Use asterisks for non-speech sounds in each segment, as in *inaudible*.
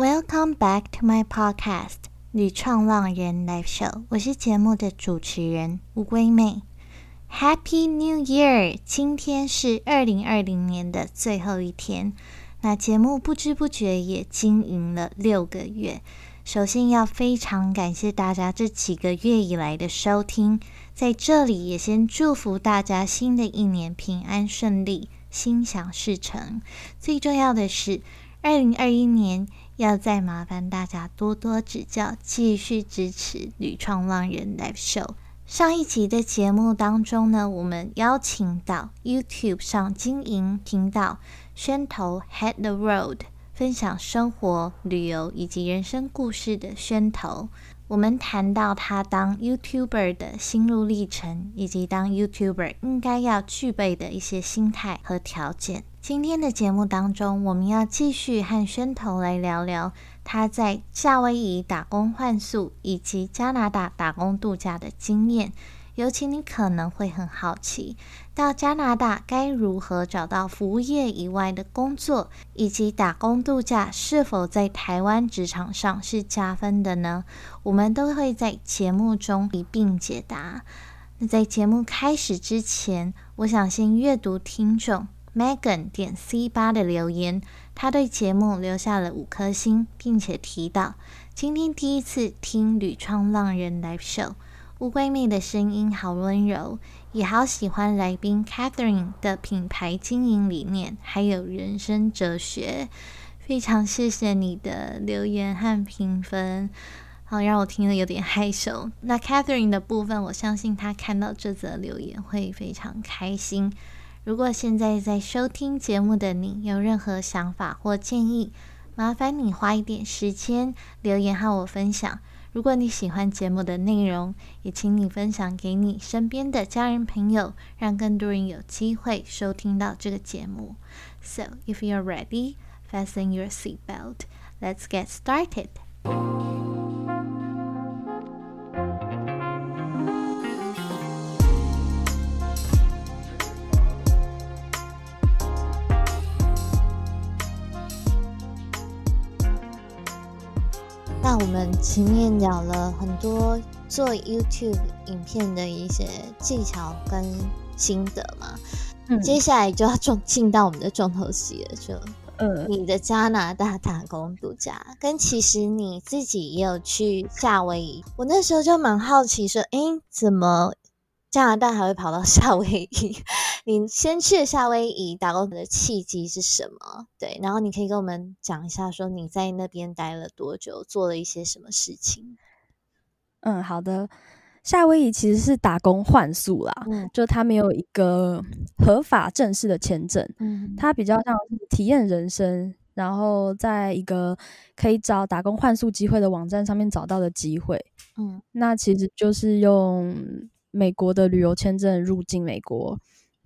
Welcome back to my podcast《女创浪人 Live Show》，我是节目的主持人乌龟妹。Happy New Year！今天是二零二零年的最后一天，那节目不知不觉也经营了六个月。首先要非常感谢大家这几个月以来的收听，在这里也先祝福大家新的一年平安顺利，心想事成。最重要的是，二零二一年。要再麻烦大家多多指教，继续支持屡创浪人 Live Show。上一集的节目当中呢，我们邀请到 YouTube 上经营频道宣头 Head the Road，分享生活、旅游以及人生故事的宣头。我们谈到他当 YouTuber 的心路历程，以及当 YouTuber 应该要具备的一些心态和条件。今天的节目当中，我们要继续和宣头来聊聊他在夏威夷打工换宿以及加拿大打工度假的经验。尤其你可能会很好奇，到加拿大该如何找到服务业以外的工作，以及打工度假是否在台湾职场上是加分的呢？我们都会在节目中一并解答。那在节目开始之前，我想先阅读听众 Megan 点 C 八的留言，他对节目留下了五颗星，并且提到今天第一次听吕创浪人 Live Show。乌龟妹的声音好温柔，也好喜欢来宾 Catherine 的品牌经营理念，还有人生哲学。非常谢谢你的留言和评分，好让我听了有点害羞。那 Catherine 的部分，我相信她看到这则留言会非常开心。如果现在在收听节目的你有任何想法或建议，麻烦你花一点时间留言和我分享。如果你喜欢节目的内容，也请你分享给你身边的家人朋友，让更多人有机会收听到这个节目。So, if you're ready, fasten your seatbelt. Let's get started. 那我们前面聊了很多做 YouTube 影片的一些技巧跟心得嘛，接下来就要重进到我们的重头戏了，就嗯你的加拿大打工度假，跟其实你自己也有去夏威夷，我那时候就蛮好奇说，哎，怎么？加拿大还会跑到夏威夷？你先去夏威夷打工的契机是什么？对，然后你可以跟我们讲一下，说你在那边待了多久，做了一些什么事情？嗯，好的。夏威夷其实是打工换宿啦，嗯就它没有一个合法正式的签证，嗯，它比较像体验人生，然后在一个可以找打工换宿机会的网站上面找到的机会，嗯，那其实就是用。美国的旅游签证入境美国，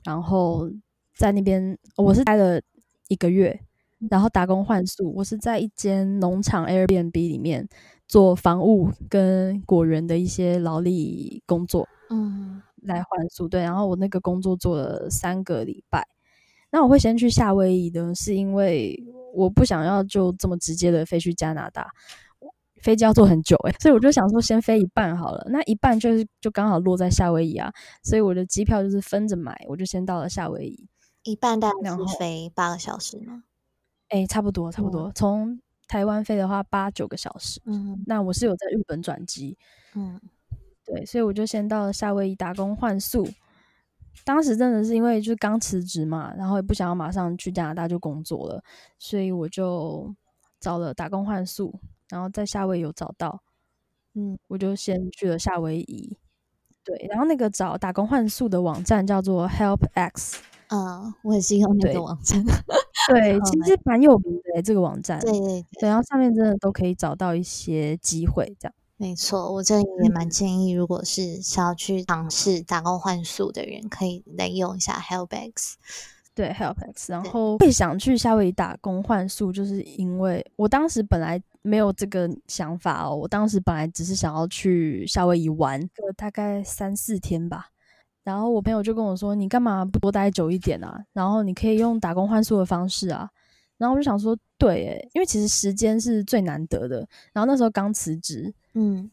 然后在那边我是待了一个月，然后打工换宿。我是在一间农场 Airbnb 里面做房务跟果园的一些劳力工作，嗯，来换宿。对，然后我那个工作做了三个礼拜。那我会先去夏威夷的，是因为我不想要就这么直接的飞去加拿大。飞机要坐很久诶，所以我就想说先飞一半好了，那一半就是就刚好落在夏威夷啊，所以我的机票就是分着买，我就先到了夏威夷，一半大概是飞八个小时吗？哎，差不多差不多，从台湾飞的话八九个小时，嗯，那我是有在日本转机，嗯，对，所以我就先到了夏威夷打工换宿，当时真的是因为就是刚辞职嘛，然后也不想要马上去加拿大就工作了，所以我就找了打工换宿。然后在夏威夷有找到，嗯，我就先去了夏威夷，对，然后那个找打工换宿的网站叫做 HelpX，啊，我也是用那个网站，*laughs* 对，其实蛮有名的这个网站，对对对，然后上面真的都可以找到一些机会，这样，没错，我这里也蛮建议，如果是想要去尝试打工换宿的人，可以来用一下 HelpX。对，HelpX，然后会想去夏威夷打工换宿，就是因为我当时本来没有这个想法哦。我当时本来只是想要去夏威夷玩个大概三四天吧。然后我朋友就跟我说：“你干嘛不多待久一点啊？然后你可以用打工换宿的方式啊。”然后我就想说，对，诶，因为其实时间是最难得的。然后那时候刚辞职，嗯，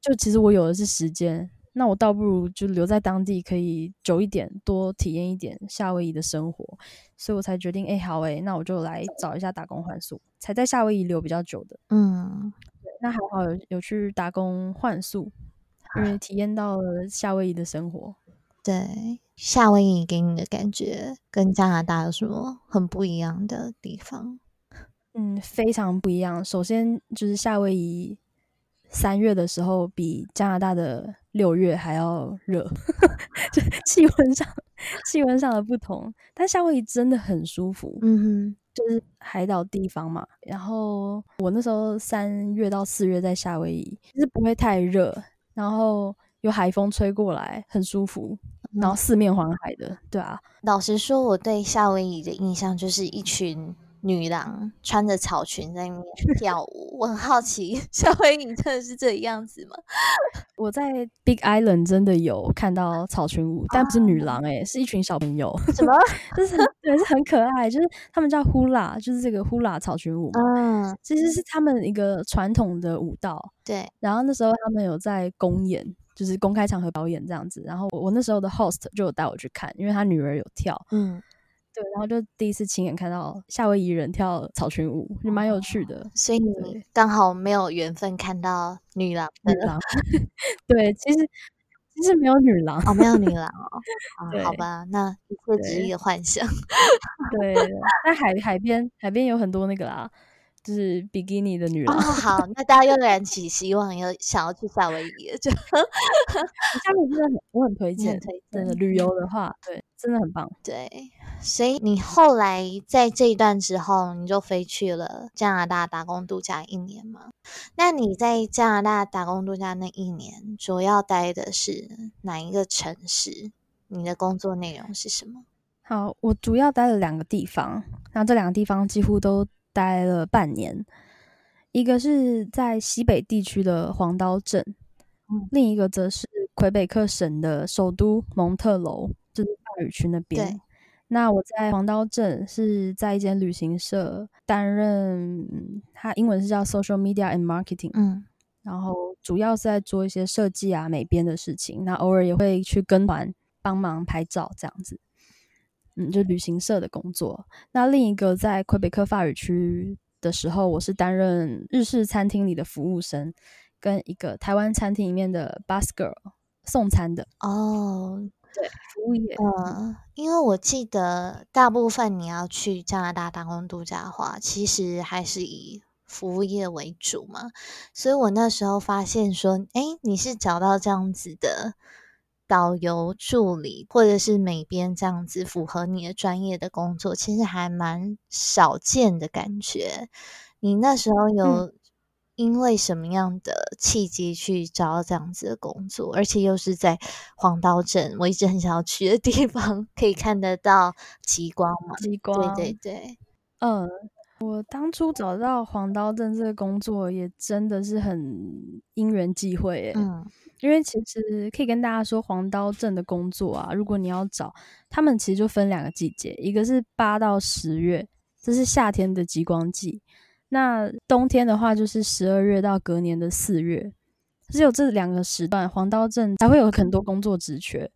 就其实我有的是时间，那我倒不如就留在当地，可以久一点，多体验一点夏威夷的生活。所以我才决定，哎，好，哎，那我就来找一下打工换宿，才在夏威夷留比较久的。嗯，那还好有有去打工换宿，因为体验到了夏威夷的生活。对，夏威夷给你的感觉跟加拿大有什么很不一样的地方？嗯，非常不一样。首先就是夏威夷三月的时候比加拿大的六月还要热，*laughs* 就气温上气温上的不同。但夏威夷真的很舒服，嗯哼，就是海岛地方嘛。然后我那时候三月到四月在夏威夷，其实不会太热，然后有海风吹过来，很舒服。然后四面环海的，对啊。老实说，我对夏威夷的印象就是一群女郎穿着草裙在那边跳舞。*laughs* 我很好奇，夏威夷真的是这样子吗？*laughs* 我在 Big Island 真的有看到草裙舞，但不是女郎，哎，是一群小朋友。什么？*laughs* 就是对，是很可爱，就是他们叫 Hula，就是这个 Hula 草裙舞。嗯，其实是他们一个传统的舞蹈。对。然后那时候他们有在公演。就是公开场合表演这样子，然后我我那时候的 host 就有带我去看，因为他女儿有跳，嗯，对，然后就第一次亲眼看到夏威夷人跳草裙舞，也蛮有趣的。所以你刚好没有缘分看到女郎，女郎，*laughs* 对，其实其实没有女郎哦，没有女 *laughs* 郎哦，啊，好吧，那一切只是一个幻想。*laughs* 对，在海海边，海边有很多那个啦。就是比基尼的女人。哦，好，那大家又燃起希望，又想要去夏威夷了。就夏威夷真的很，我很推荐。真的旅游的话，对，真的很棒。对，所以你后来在这一段之后，你就飞去了加拿大打工度假一年嘛？那你在加拿大打工度假那一年，主要待的是哪一个城市？你的工作内容是什么？好，我主要待了两个地方，然后这两个地方几乎都。待了半年，一个是在西北地区的黄刀镇，另一个则是魁北克省的首都蒙特楼，就是大语区那边。那我在黄刀镇是在一间旅行社担任，它英文是叫 Social Media and Marketing，嗯，然后主要是在做一些设计啊、美编的事情，那偶尔也会去跟团帮忙拍照这样子。嗯，就旅行社的工作。那另一个在魁北克法语区的时候，我是担任日式餐厅里的服务生，跟一个台湾餐厅里面的 bus girl 送餐的。哦，对，服务业。嗯，因为我记得大部分你要去加拿大打工度假的话，其实还是以服务业为主嘛。所以我那时候发现说，哎，你是找到这样子的。导游助理或者是美编这样子符合你的专业的工作，其实还蛮少见的感觉。你那时候有因为什么样的契机去找到这样子的工作，而且又是在黄刀镇，我一直很想要去的地方，可以看得到极光吗？极光，对对对，嗯，我当初找到黄刀镇这个工作，也真的是很因缘际会，嗯。因为其实可以跟大家说，黄刀镇的工作啊，如果你要找他们，其实就分两个季节，一个是八到十月，这是夏天的极光季；那冬天的话，就是十二月到隔年的四月，只有这两个时段，黄刀镇才会有很多工作职缺。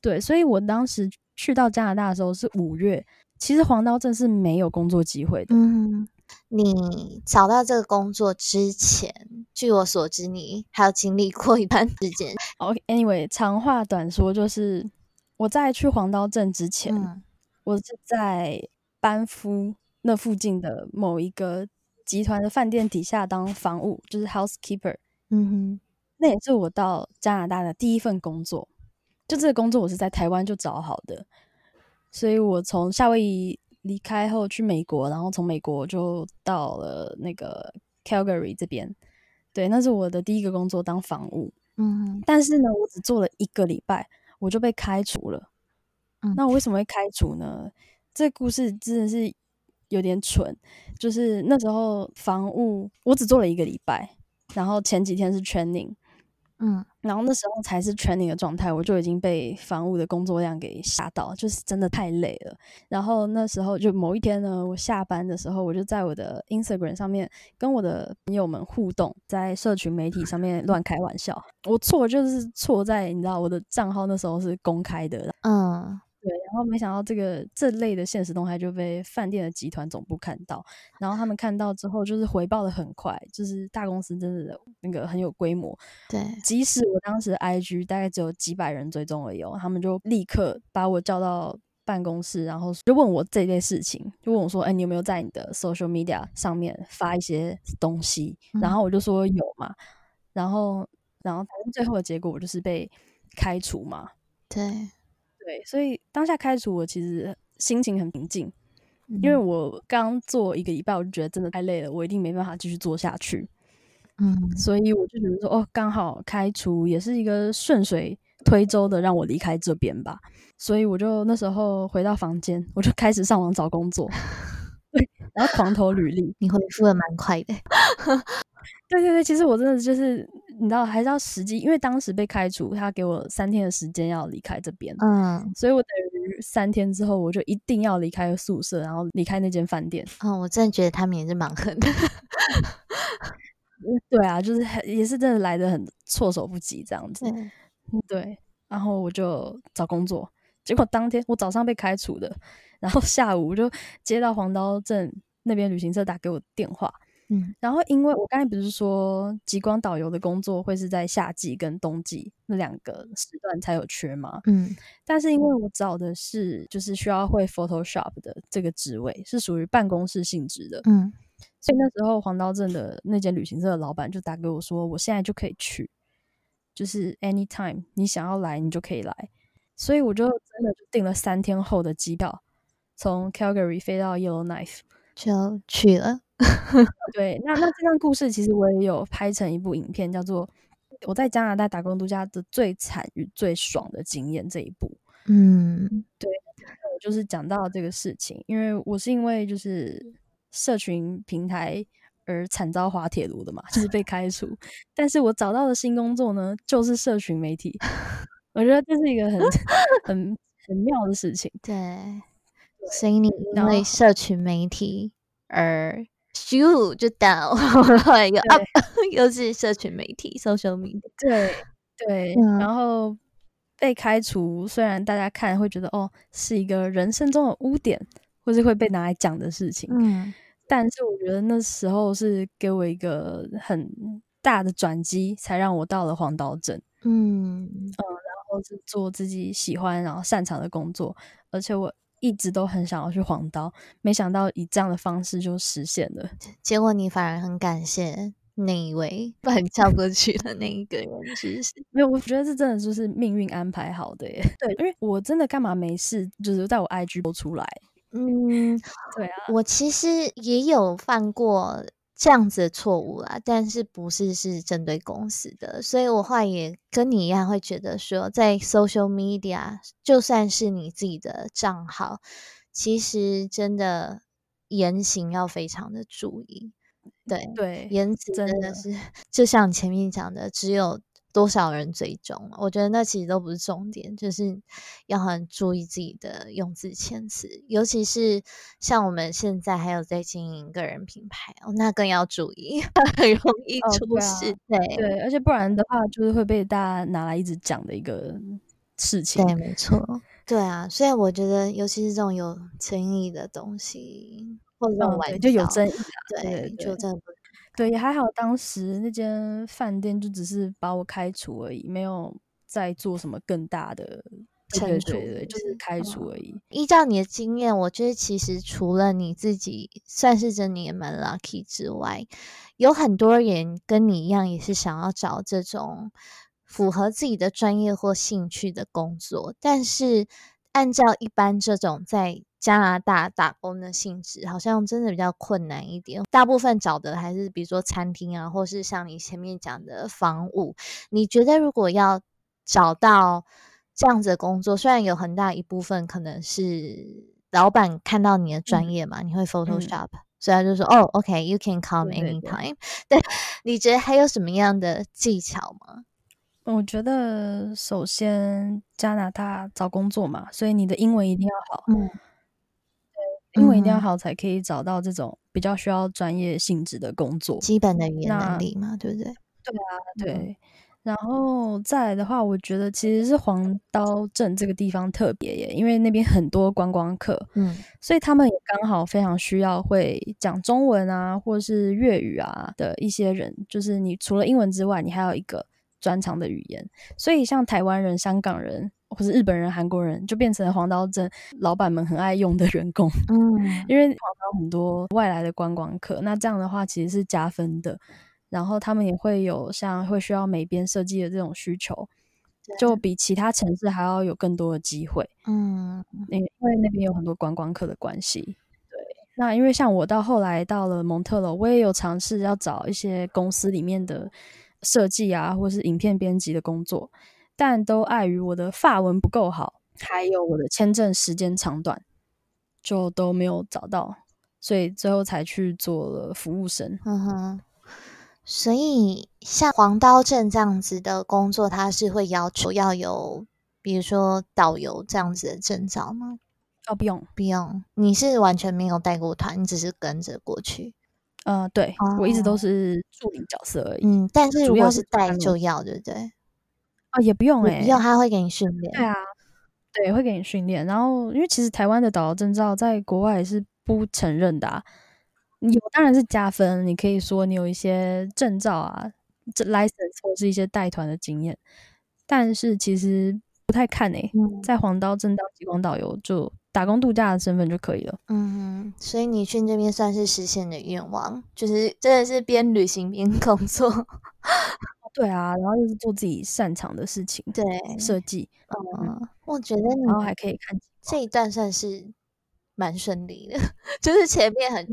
对，所以我当时去到加拿大的时候是五月，其实黄刀镇是没有工作机会的。嗯。你找到这个工作之前，据我所知，你还有经历过一段时间。OK，Anyway，长话短说，就是我在去黄刀镇之前，我是在班夫那附近的某一个集团的饭店底下当房务，就是 housekeeper。嗯哼，那也是我到加拿大的第一份工作。就这个工作，我是在台湾就找好的，所以我从夏威夷。离开后去美国，然后从美国就到了那个 Calgary 这边。对，那是我的第一个工作，当房务。嗯，但是呢，我只做了一个礼拜，我就被开除了。嗯，那我为什么会开除呢？这故事真的是有点蠢。就是那时候房务我只做了一个礼拜，然后前几天是 training。嗯，然后那时候才是 training 的状态，我就已经被房屋的工作量给吓到，就是真的太累了。然后那时候就某一天呢，我下班的时候，我就在我的 Instagram 上面跟我的朋友们互动，在社群媒体上面乱开玩笑。我错就是错在你知道我的账号那时候是公开的，嗯。对，然后没想到这个这类的现实动态就被饭店的集团总部看到，然后他们看到之后就是回报的很快，就是大公司真的那个很有规模。对，即使我当时 IG 大概只有几百人追踪而已，他们就立刻把我叫到办公室，然后就问我这类事情，就问我说：“哎，你有没有在你的 social media 上面发一些东西？”然后我就说有嘛，然后然后反正最后的结果我就是被开除嘛。对。对，所以当下开除我其实心情很平静，因为我刚做一个礼拜，我就觉得真的太累了，我一定没办法继续做下去。嗯，所以我就觉得说，哦，刚好开除也是一个顺水推舟的让我离开这边吧。所以我就那时候回到房间，我就开始上网找工作，*laughs* 对，然后狂投履历。你回复的蛮快的。对对对，其实我真的就是你知道，还是要实际，因为当时被开除，他给我三天的时间要离开这边，嗯，所以我等于三天之后，我就一定要离开宿舍，然后离开那间饭店。嗯，我真的觉得他们也是蛮狠的。*laughs* 对啊，就是也是真的来的很措手不及这样子。对，然后我就找工作，结果当天我早上被开除的，然后下午就接到黄刀镇那边旅行社打给我电话。嗯，然后因为我刚才不是说极光导游的工作会是在夏季跟冬季那两个时段才有缺吗？嗯，但是因为我找的是就是需要会 Photoshop 的这个职位，是属于办公室性质的，嗯，所以那时候黄刀镇的那间旅行社的老板就打给我说，我现在就可以去，就是 anytime 你想要来你就可以来，所以我就真的就订了三天后的机票，从 Calgary 飞到 Yellowknife 就去了。*laughs* 对，那那这段故事其实我也有拍成一部影片，叫做《我在加拿大打工度假的最惨与最爽的经验》这一部。嗯，对，我就是讲到这个事情，因为我是因为就是社群平台而惨遭滑铁卢的嘛，就是被开除。但是我找到的新工作呢，就是社群媒体。我觉得这是一个很很很妙的事情。*laughs* 对，所以你因为社群媒体而。咻就到，*laughs* 又 up，又是社群媒体，social media。对对，然后被开除，虽然大家看会觉得哦，是一个人生中的污点，或是会被拿来讲的事情，嗯，但是我觉得那时候是给我一个很大的转机，才让我到了黄岛镇，嗯。嗯，然后是做自己喜欢然后擅长的工作，而且我。一直都很想要去黄刀，没想到以这样的方式就实现了。*laughs* 结果你反而很感谢那一位把你叫过去的那一个人，其实是？*laughs* 没有，我觉得这真的就是命运安排好的耶。*laughs* 对，因为我真的干嘛没事，就是在我 IG 播出来。嗯，对啊，我其实也有犯过。这样子的错误啦，但是不是是针对公司的，所以我话也跟你一样，会觉得说，在 social media，就算是你自己的账号，其实真的言行要非常的注意。对对，言辞真的是，就像前面讲的，只有。多少人追踪？我觉得那其实都不是重点，就是要很注意自己的用字遣词，尤其是像我们现在还有在经营个人品牌哦，那更要注意，*laughs* 很容易出事。对对，而且不然的话，就是会被大家拿来一直讲的一个事情。对，没错。对啊，所以我觉得，尤其是这种有争议的东西，或者这种玩就有争议，对，就真的不。对，也还好，当时那间饭店就只是把我开除而已，没有再做什么更大的惩处，就是开除而已。依照你的经验，我觉得其实除了你自己算是真的也蛮 lucky 之外，有很多人跟你一样，也是想要找这种符合自己的专业或兴趣的工作，但是按照一般这种在。加拿大打工的性质好像真的比较困难一点，大部分找的还是比如说餐厅啊，或是像你前面讲的房屋。你觉得如果要找到这样子的工作，虽然有很大一部分可能是老板看到你的专业嘛，你会 Photoshop，所以他就说哦，OK，you can come anytime。*laughs* 对，你觉得还有什么样的技巧吗？我觉得首先加拿大找工作嘛，所以你的英文一定要好。嗯，对，英文一定要好才可以找到这种比较需要专业性质的工作，基本的语言能力嘛，对不对？对啊，对。然后再来的话，我觉得其实是黄刀镇这个地方特别耶，因为那边很多观光客，嗯，所以他们也刚好非常需要会讲中文啊，或是粤语啊的一些人，就是你除了英文之外，你还有一个专长的语言。所以像台湾人、香港人或是日本人、韩国人，就变成了黄刀镇老板们很爱用的员工，嗯，因为黄刀很多外来的观光客，那这样的话其实是加分的。然后他们也会有像会需要美编设计的这种需求，就比其他城市还要有更多的机会。嗯，因为那边有很多观光客的关系。对，那因为像我到后来到了蒙特楼，我也有尝试要找一些公司里面的设计啊，或是影片编辑的工作，但都碍于我的法文不够好，还有我的签证时间长短，就都没有找到，所以最后才去做了服务生。嗯哼。所以，像黄刀镇这样子的工作，它是会要求要有，比如说导游这样子的证照吗？哦，不用，不用。你是完全没有带过团，你只是跟着过去。呃，对，我一直都是助理角色而已。嗯，但是如果是带就要，对不对？哦，也不用哎，不用，他会给你训练。对啊，对，会给你训练。然后，因为其实台湾的导游证照在国外是不承认的。有当然是加分，你可以说你有一些证照啊，这 license 或是一些带团的经验，但是其实不太看诶，在黄刀镇当极光导游就打工度假的身份就可以了。嗯，所以你去那边算是实现的愿望，就是真的是边旅行边工作。对啊，然后又是做自己擅长的事情，对，设计。嗯，我觉得你然后还可以看这一段算是。蛮顺利的，*laughs* 就是前面很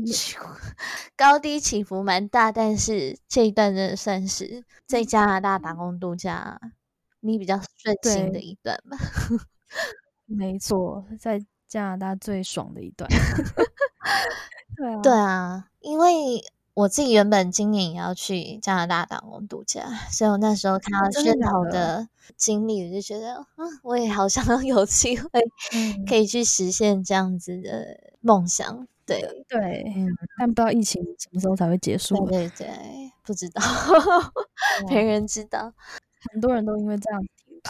高低起伏蛮大，但是这一段真的算是在加拿大打工度假你比较顺心的一段吧。没错，在加拿大最爽的一段。*laughs* *laughs* 对啊，对啊，因为。我自己原本今年也要去加拿大打工度假，所以我那时候看到宣头的经历，我就觉得，嗯，我也好想要有机会可以去实现这样子的梦想。对对，但不知道疫情什么时候才会结束。对对，不知道，*laughs* 没人知道。很多人都因为这样。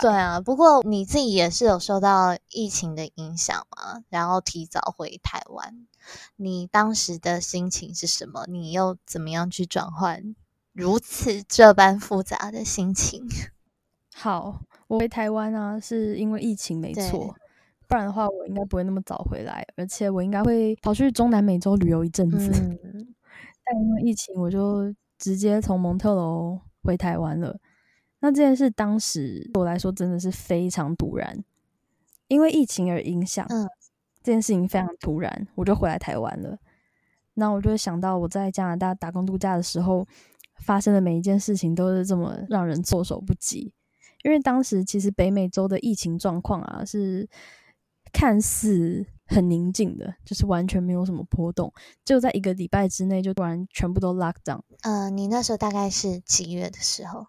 对啊，不过你自己也是有受到疫情的影响嘛，然后提早回台湾，你当时的心情是什么？你又怎么样去转换如此这般复杂的心情？*laughs* 好，我回台湾啊，是因为疫情没错，不然的话我应该不会那么早回来，而且我应该会跑去中南美洲旅游一阵子。*laughs* 但因为疫情，我就直接从蒙特楼回台湾了。那这件事当时对我来说真的是非常突然，因为疫情而影响。嗯，这件事情非常突然，我就回来台湾了。那我就会想到我在加拿大打工度假的时候发生的每一件事情，都是这么让人措手不及。因为当时其实北美洲的疫情状况啊，是看似很宁静的，就是完全没有什么波动，就在一个礼拜之内就突然全部都 lock down。呃，你那时候大概是几月的时候？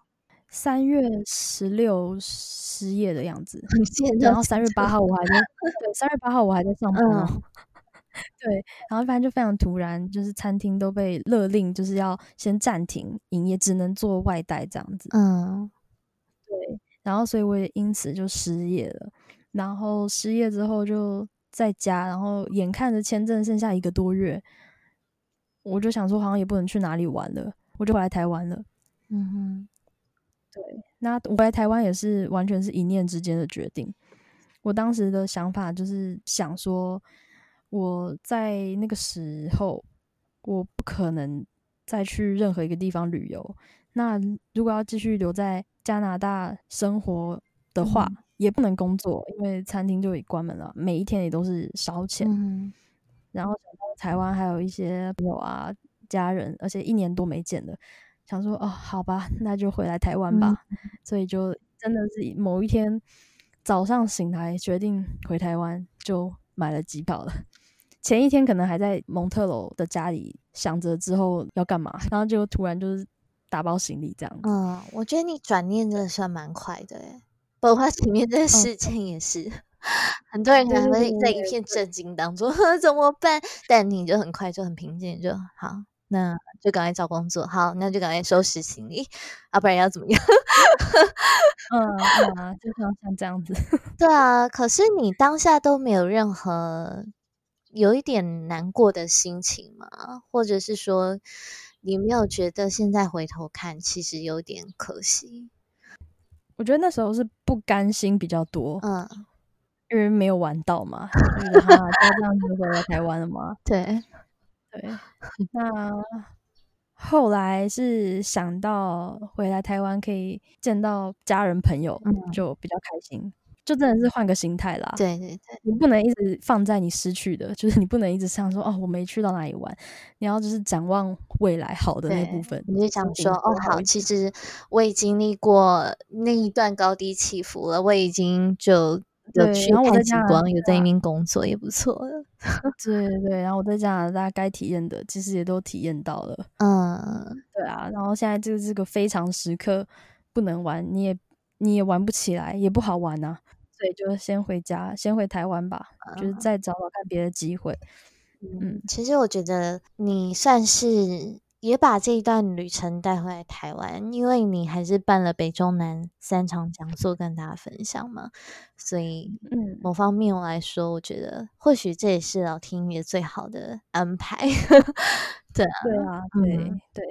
三月十六失业的样子，然后三月八号我还在，对，三月八号我还在上班哦。*laughs* 对，然后反正就非常突然，就是餐厅都被勒令就是要先暂停营业，只能做外带这样子。嗯，对，然后所以我也因此就失业了。然后失业之后就在家，然后眼看着签证剩下一个多月，我就想说好像也不能去哪里玩了，我就回来台湾了。嗯哼。对，那我来台湾也是完全是一念之间的决定。我当时的想法就是想说，我在那个时候我不可能再去任何一个地方旅游。那如果要继续留在加拿大生活的话，也不能工作，因为餐厅就已关门了，每一天也都是烧钱。然后想到台湾还有一些朋友啊、家人，而且一年多没见了。想说哦，好吧，那就回来台湾吧。所以就真的是某一天早上醒来，决定回台湾，就买了机票了。前一天可能还在蒙特楼的家里想着之后要干嘛，然后就突然就是打包行李这样。嗯，我觉得你转念真的算蛮快的诶，包括前面的事情也是，*laughs* 很多人可能会在一片震惊当中 *laughs* 怎么办？但你就很快就很平静，就好。那就赶快找工作，好，那就赶快收拾行李，啊，不然要怎么样？*laughs* 嗯啊，就像像这样子。*laughs* 对啊，可是你当下都没有任何有一点难过的心情吗？或者是说，你没有觉得现在回头看，其实有点可惜？我觉得那时候是不甘心比较多，嗯，因为没有玩到嘛，*laughs* 就是他就这样子回来台湾了嘛，对。对，*laughs* 那后来是想到回来台湾可以见到家人朋友，就比较开心，就真的是换个心态啦。对对对，你不能一直放在你失去的，就是你不能一直想说哦，我没去到哪里玩，你要就是展望未来好的那部分。你就想说哦，好，其实我也经历过那一段高低起伏了，我已经就。有去看极光，有在那边工作也不错的。*laughs* 对对对，然后我在加拿大该体验的，其实也都体验到了。嗯，对啊，然后现在就是这个非常时刻，不能玩，你也你也玩不起来，也不好玩啊。所以就先回家，先回台湾吧，就是再找找看别的机会。嗯，其实我觉得你算是。也把这一段旅程带回来台湾，因为你还是办了北中南三场讲座跟大家分享嘛，所以嗯，某方面来说，我觉得或许这也是老天爷最好的安排。*laughs* 对啊，对啊，对对，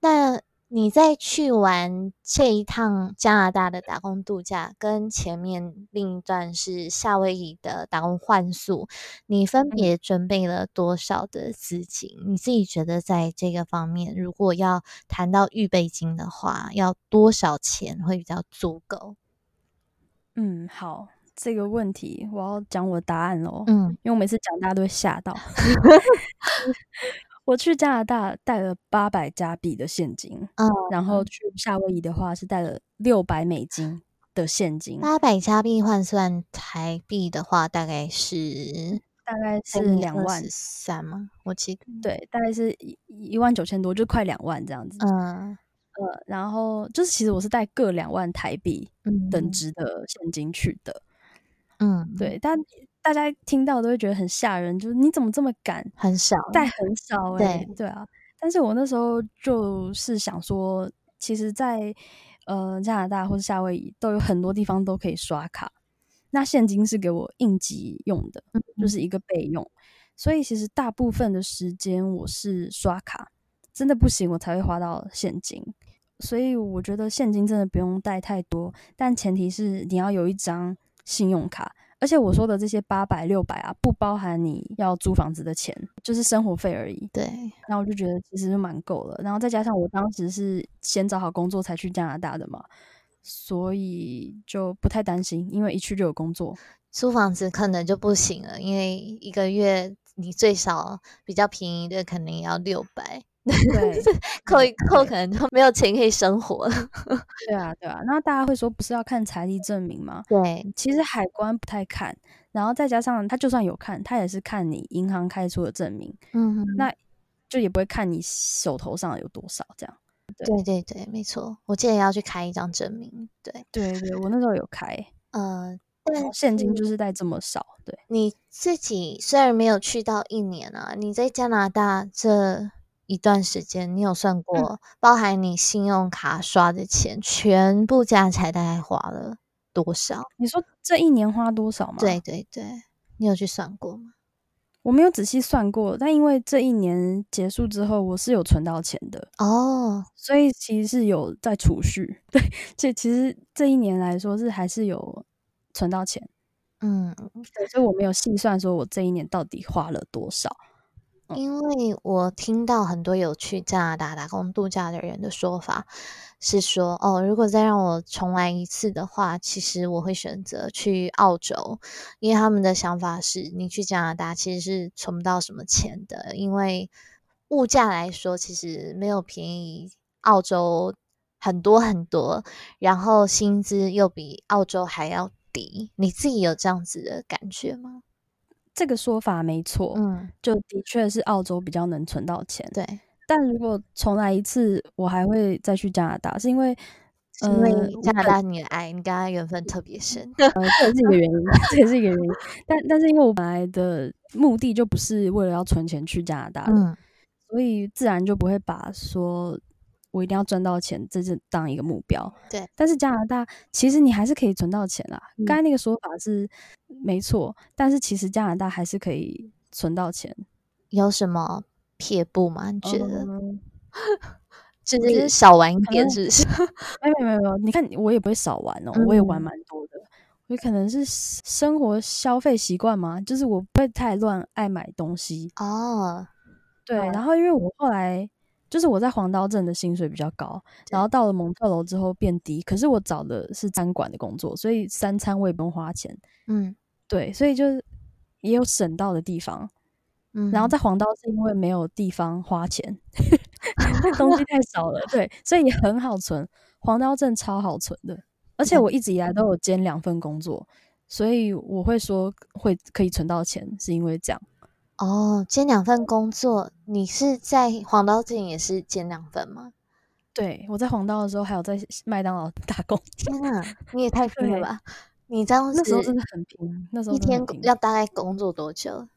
那。你在去完这一趟加拿大的打工度假，跟前面另一段是夏威夷的打工换宿，你分别准备了多少的资金？你自己觉得在这个方面，如果要谈到预备金的话，要多少钱会比较足够？嗯，好，这个问题我要讲我的答案喽。嗯，因为我每次讲大家都会吓到。*laughs* 我去加拿大带了八百加币的现金，嗯，然后去夏威夷的话是带了六百美金的现金。八百加币换算台币的话，大概是大概是两万三吗？我记得对，大概是一一万九千多，就快两万这样子。嗯，呃，然后就是其实我是带各两万台币等值的现金去的。嗯，对，但。大家听到都会觉得很吓人，就是你怎么这么敢？很少带很少哎，对啊。但是我那时候就是想说，其实，在呃加拿大或者夏威夷都有很多地方都可以刷卡，那现金是给我应急用的，就是一个备用。所以其实大部分的时间我是刷卡，真的不行我才会花到现金。所以我觉得现金真的不用带太多，但前提是你要有一张信用卡。而且我说的这些八百六百啊，不包含你要租房子的钱，就是生活费而已。对，然后我就觉得其实蛮够了。然后再加上我当时是先找好工作才去加拿大的嘛，所以就不太担心，因为一去就有工作。租房子可能就不行了，因为一个月你最少比较便宜的，肯定要六百。*laughs* 对，扣一扣，可能就没有钱可以生活了。*laughs* 对啊，对啊。那大家会说，不是要看财力证明吗？对，其实海关不太看，然后再加上他就算有看，他也是看你银行开出的证明。嗯，那就也不会看你手头上有多少这样。对对对，没错。我记得要去开一张证明。对对对，我那时候有开。呃，现金就是带这么少。对，你自己虽然没有去到一年啊，你在加拿大这。一段时间，你有算过，包含你信用卡刷的钱，全部加起来大概花了多少？你说这一年花多少吗？对对对，你有去算过吗？我没有仔细算过，但因为这一年结束之后，我是有存到钱的哦，所以其实是有在储蓄。*laughs* 对，这其实这一年来说是还是有存到钱。嗯，所以我没有细算说我这一年到底花了多少。因为我听到很多有去加拿大打工度假的人的说法，是说哦，如果再让我重来一次的话，其实我会选择去澳洲，因为他们的想法是，你去加拿大其实是存不到什么钱的，因为物价来说其实没有便宜澳洲很多很多，然后薪资又比澳洲还要低，你自己有这样子的感觉吗？这个说法没错，嗯，就的确是澳洲比较能存到钱，对。但如果重来一次，我还会再去加拿大，是因为。因为加拿大你的爱，你跟他缘分特别深，呃，这也是一个原因，这也是一个原因。但但是因为我本来的目的就不是为了要存钱去加拿大的，所以自然就不会把说我一定要赚到钱这是当一个目标。对，但是加拿大其实你还是可以存到钱啦。刚才那个说法是没错，但是其实加拿大还是可以存到钱。有什么撇步吗？你觉得？*laughs* 只是少玩一点，是不是？*laughs* 没有没有没有，你看我也不会少玩哦，我也玩蛮多的。我可能是生活消费习惯嘛，就是我不会太乱爱买东西哦。对，然后因为我后来就是我在黄刀镇的薪水比较高，然后到了蒙特楼之后变低，可是我找的是餐馆的工作，所以三餐我也不用花钱。嗯，对，所以就是也有省到的地方。嗯，然后在黄刀是因为没有地方花钱。*laughs* 东西太少了，对，所以很好存。黄刀镇超好存的，而且我一直以来都有兼两份工作，所以我会说会可以存到钱，是因为这样。哦，兼两份工作，你是在黄刀镇也是兼两份吗？对，我在黄刀的时候还有在麦当劳打工。天哪，你也太拼了吧！你这样那时候真的很拼，那时候一天要大概工作多久？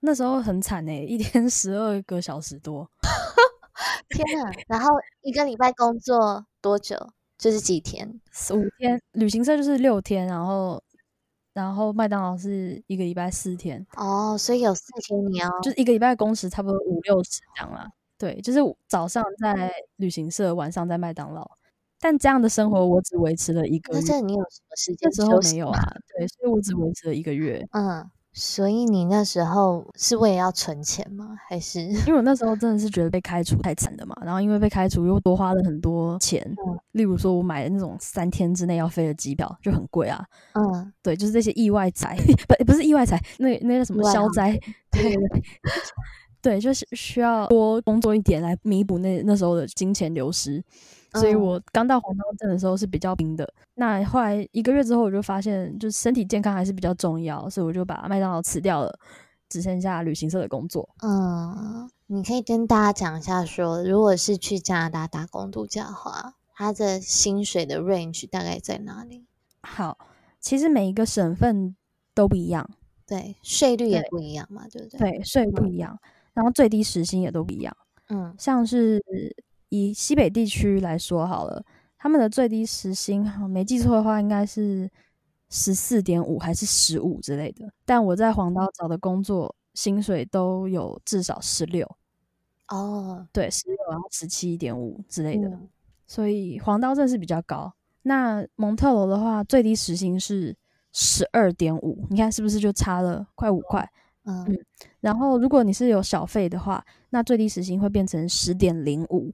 那时候很惨哎，一天十二个小时多。*laughs* 天呐！然后一个礼拜工作多久？就是几天？五天。旅行社就是六天，然后然后麦当劳是一个礼拜四天。哦，所以有四天你要就是一个礼拜工时差不多五六十这样啦。对，就是早上在旅行社，晚上在麦当劳。但这样的生活我只维持了一个月。那这你有什么时间那时候没有啊？对，所以我只维持了一个月。嗯。所以你那时候是为了要存钱吗？还是因为我那时候真的是觉得被开除太惨了嘛？然后因为被开除又多花了很多钱，例如说我买的那种三天之内要飞的机票就很贵啊。嗯，对，就是这些意外财，不不是意外财，那那个什么消灾，对对对，就是需要多工作一点来弥补那那时候的金钱流失。所以我刚到黄刀镇的时候是比较冰的。那后来一个月之后，我就发现，就是身体健康还是比较重要，所以我就把麦当劳辞掉了，只剩下旅行社的工作。嗯，你可以跟大家讲一下，说如果是去加拿大打工度假的话，它的薪水的 range 大概在哪里？好，其实每一个省份都不一样，对，税率也不一样嘛，对不对？对，税不一样，然后最低时薪也都不一样。嗯，像是。以西北地区来说好了，他们的最低时薪，没记错的话，应该是十四点五还是十五之类的。但我在黄刀找的工作，薪水都有至少十六。哦，对，十六然后十七点五之类的。所以黄刀镇是比较高。那蒙特罗的话，最低时薪是十二点五，你看是不是就差了快五块？嗯，然后如果你是有小费的话，那最低时薪会变成十点零五。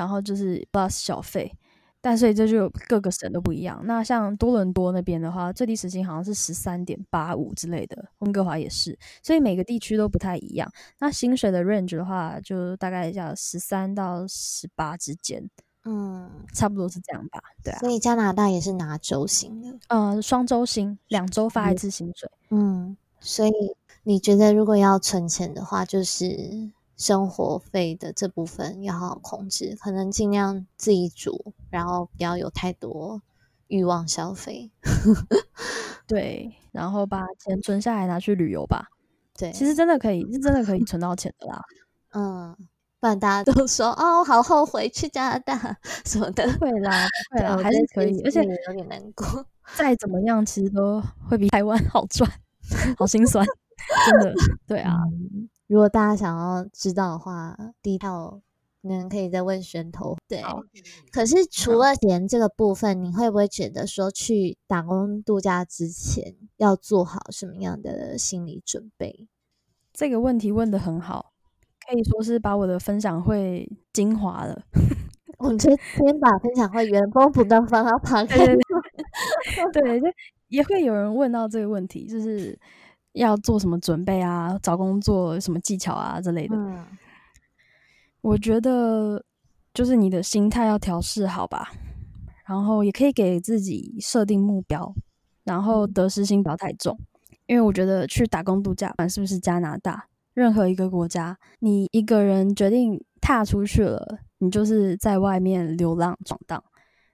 然后就是 bus 小费，但所以这就各个省都不一样。那像多伦多那边的话，最低时薪好像是十三点八五之类的，温哥华也是，所以每个地区都不太一样。那薪水的 range 的话，就大概叫十三到十八之间，嗯，差不多是这样吧。对啊，所以加拿大也是拿周薪的，呃，双周薪，两周发一次薪水。嗯，所以你觉得如果要存钱的话，就是。生活费的这部分要好好控制，可能尽量自己煮，然后不要有太多欲望消费。*laughs* 对，然后把钱存下来拿去旅游吧。对，其实真的可以，是真的可以 *laughs* 存到钱的啦。嗯，不然大家都说哦，好后悔去加拿大什么的。会啦，会啦，还是可以，而且有点难过。*laughs* 再怎么样，其实都会比台湾好赚，好心酸，真的。对啊。如果大家想要知道的话，第一套可能可以再问宣头。对，可是除了钱这个部分，你会不会觉得说去打工度假之前要做好什么样的心理准备？这个问题问的很好，可以说是把我的分享会精华了。*laughs* 我就先把分享会原封不动放到 *laughs* 旁边。对，就也会有人问到这个问题，就是。要做什么准备啊？找工作什么技巧啊之类的？嗯，我觉得就是你的心态要调试好吧，然后也可以给自己设定目标，然后得失心不要太重，因为我觉得去打工度假，不管是不是加拿大，任何一个国家，你一个人决定踏出去了，你就是在外面流浪闯荡，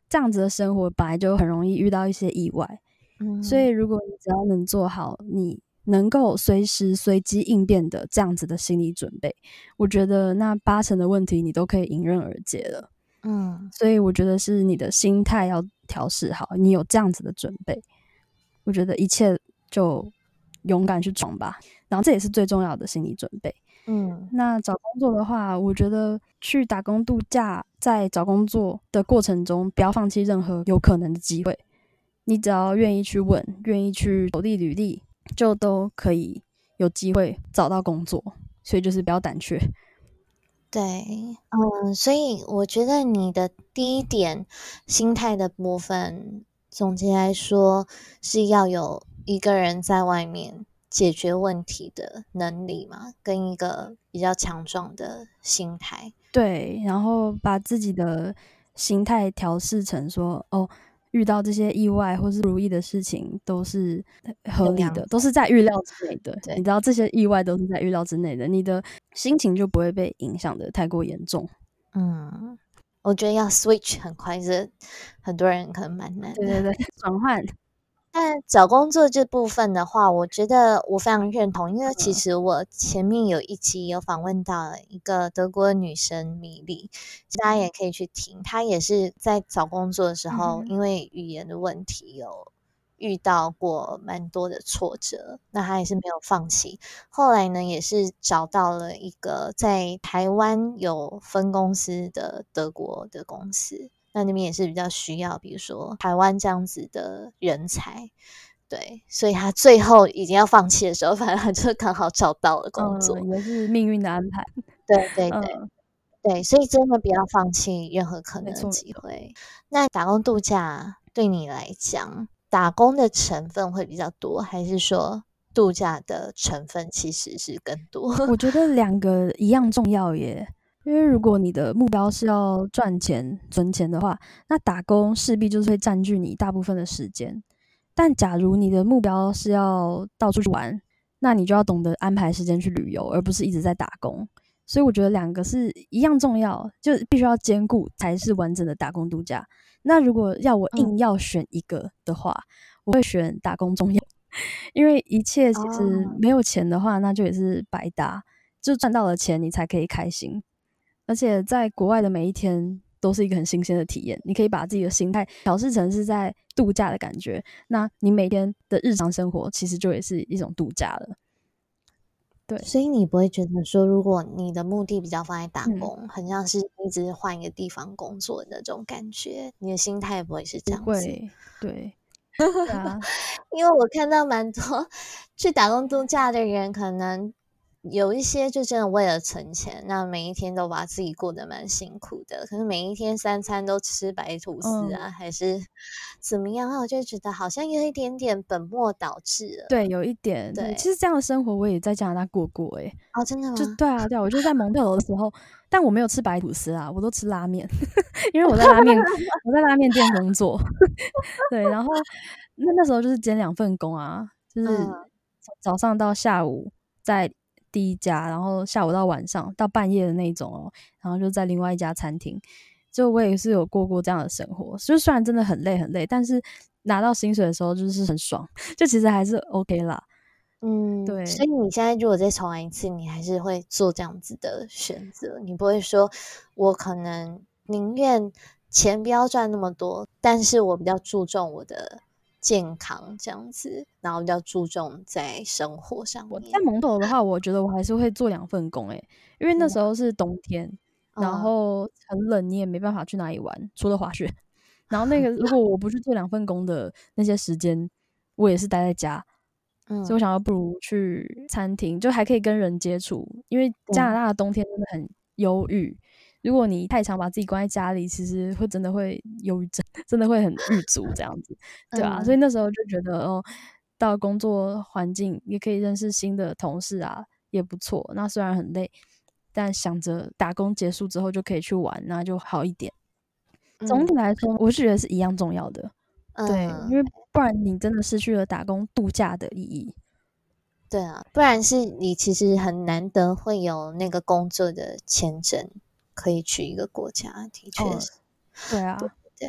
这样子的生活本来就很容易遇到一些意外。嗯，所以如果你只要能做好你能够随时随机应变的这样子的心理准备，我觉得那八成的问题你都可以迎刃而解了。嗯，所以我觉得是你的心态要调试好，你有这样子的准备，我觉得一切就勇敢去闯吧。然后这也是最重要的心理准备。嗯，那找工作的话，我觉得去打工度假，在找工作的过程中，不要放弃任何有可能的机会。你只要愿意去问，愿意去投递履历，就都可以有机会找到工作。所以就是不要胆怯。对，嗯，所以我觉得你的第一点心态的部分，总结来说是要有一个人在外面解决问题的能力嘛，跟一个比较强壮的心态。对，然后把自己的心态调试成说，哦。遇到这些意外或是不如意的事情都是合理的，都是在预料之内的。你知道这些意外都是在预料之内的，你的心情就不会被影响的太过严重。嗯，我觉得要 switch 很快，是很多人可能蛮难。对对对，*laughs* 转换。但找工作这部分的话，我觉得我非常认同，因为其实我前面有一期有访问到一个德国女生米莉，大家也可以去听。她也是在找工作的时候，因为语言的问题有遇到过蛮多的挫折，那她也是没有放弃。后来呢，也是找到了一个在台湾有分公司的德国的公司。那那边也是比较需要，比如说台湾这样子的人才，对，所以他最后已经要放弃的时候，*laughs* 反正就刚好找到了工作，也是命运的安排。对对对对，所以真的不要放弃任何可能的机会。那打工度假对你来讲，打工的成分会比较多，还是说度假的成分其实是更多？我觉得两个一样重要耶。因为如果你的目标是要赚钱、存钱的话，那打工势必就是会占据你大部分的时间。但假如你的目标是要到处去玩，那你就要懂得安排时间去旅游，而不是一直在打工。所以我觉得两个是一样重要，就必须要兼顾才是完整的打工度假。那如果要我硬要选一个的话，我会选打工重要，*laughs* 因为一切其实没有钱的话，那就也是白搭。就赚到了钱，你才可以开心。而且在国外的每一天都是一个很新鲜的体验，你可以把自己的心态调试成是在度假的感觉，那你每天的日常生活其实就也是一种度假了。对，所以你不会觉得说，如果你的目的比较放在打工，很像是一直换一个地方工作的那种感觉，你的心态不会是这样子。会，对，*laughs* 因为我看到蛮多 *laughs* 去打工度假的人，可能。有一些就真的为了存钱，那每一天都把自己过得蛮辛苦的。可是每一天三餐都吃白吐司啊，还是怎么样？我就觉得好像有一点点本末倒置了。对，有一点。对，其实这样的生活我也在加拿大过过。哎，哦，真的吗？就对啊，对啊，我就在蒙特楼的时候，但我没有吃白吐司啊，我都吃拉面，*laughs* 因为我在拉面，*laughs* 我在拉面店工作。*laughs* 对，然后那那时候就是兼两份工啊，就是早上到下午在。第一家，然后下午到晚上到半夜的那种哦，然后就在另外一家餐厅，就我也是有过过这样的生活，就虽然真的很累很累，但是拿到薪水的时候就是很爽，*laughs* 就其实还是 OK 啦。嗯，对。所以你现在如果再重来一次，你还是会做这样子的选择，你不会说我可能宁愿钱不要赚那么多，但是我比较注重我的。健康这样子，然后比较注重在生活上面。在蒙头的话，我觉得我还是会做两份工，诶，因为那时候是冬天，然后很冷，你也没办法去哪里玩，除了滑雪。然后那个，*laughs* 如果我不去做两份工的那些时间，我也是待在家。嗯，所以我想要不如去餐厅，就还可以跟人接触，因为加拿大的冬天真的很忧郁。如果你太常把自己关在家里，其实会真的会忧郁症，*laughs* 真的会很郁卒这样子，对啊。所以那时候就觉得哦，到工作环境也可以认识新的同事啊，也不错。那虽然很累，但想着打工结束之后就可以去玩，那就好一点。总体来说，我是觉得是一样重要的，对，因为不然你真的失去了打工度假的意义。对啊，不然是你其实很难得会有那个工作的签证可以去一个国家，的确是。对啊，对。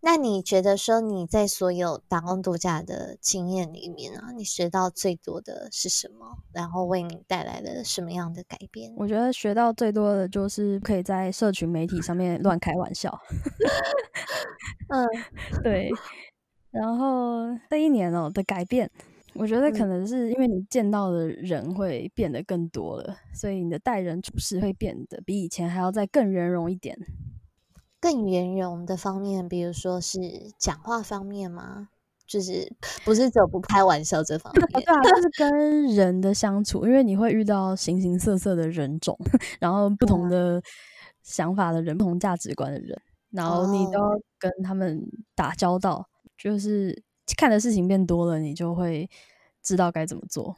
那你觉得说你在所有打工度假的经验里面啊，你学到最多的是什么？然后为你带来了什么样的改变？我觉得学到最多的就是可以在社群媒体上面乱开玩笑。*laughs* 嗯，*laughs* 对。然后这一年哦的改变。我觉得可能是因为你见到的人会变得更多了，所以你的待人处事会变得比以前还要再更圆融一点。更圆融的方面，比如说是讲话方面吗？就是不是走不开玩笑这方面？*laughs* 对啊，就是 *laughs* 跟人的相处，因为你会遇到形形色色的人种，*laughs* 然后不同的想法的人，不同价值观的人，然后你都要跟他们打交道，就是。看的事情变多了，你就会知道该怎么做。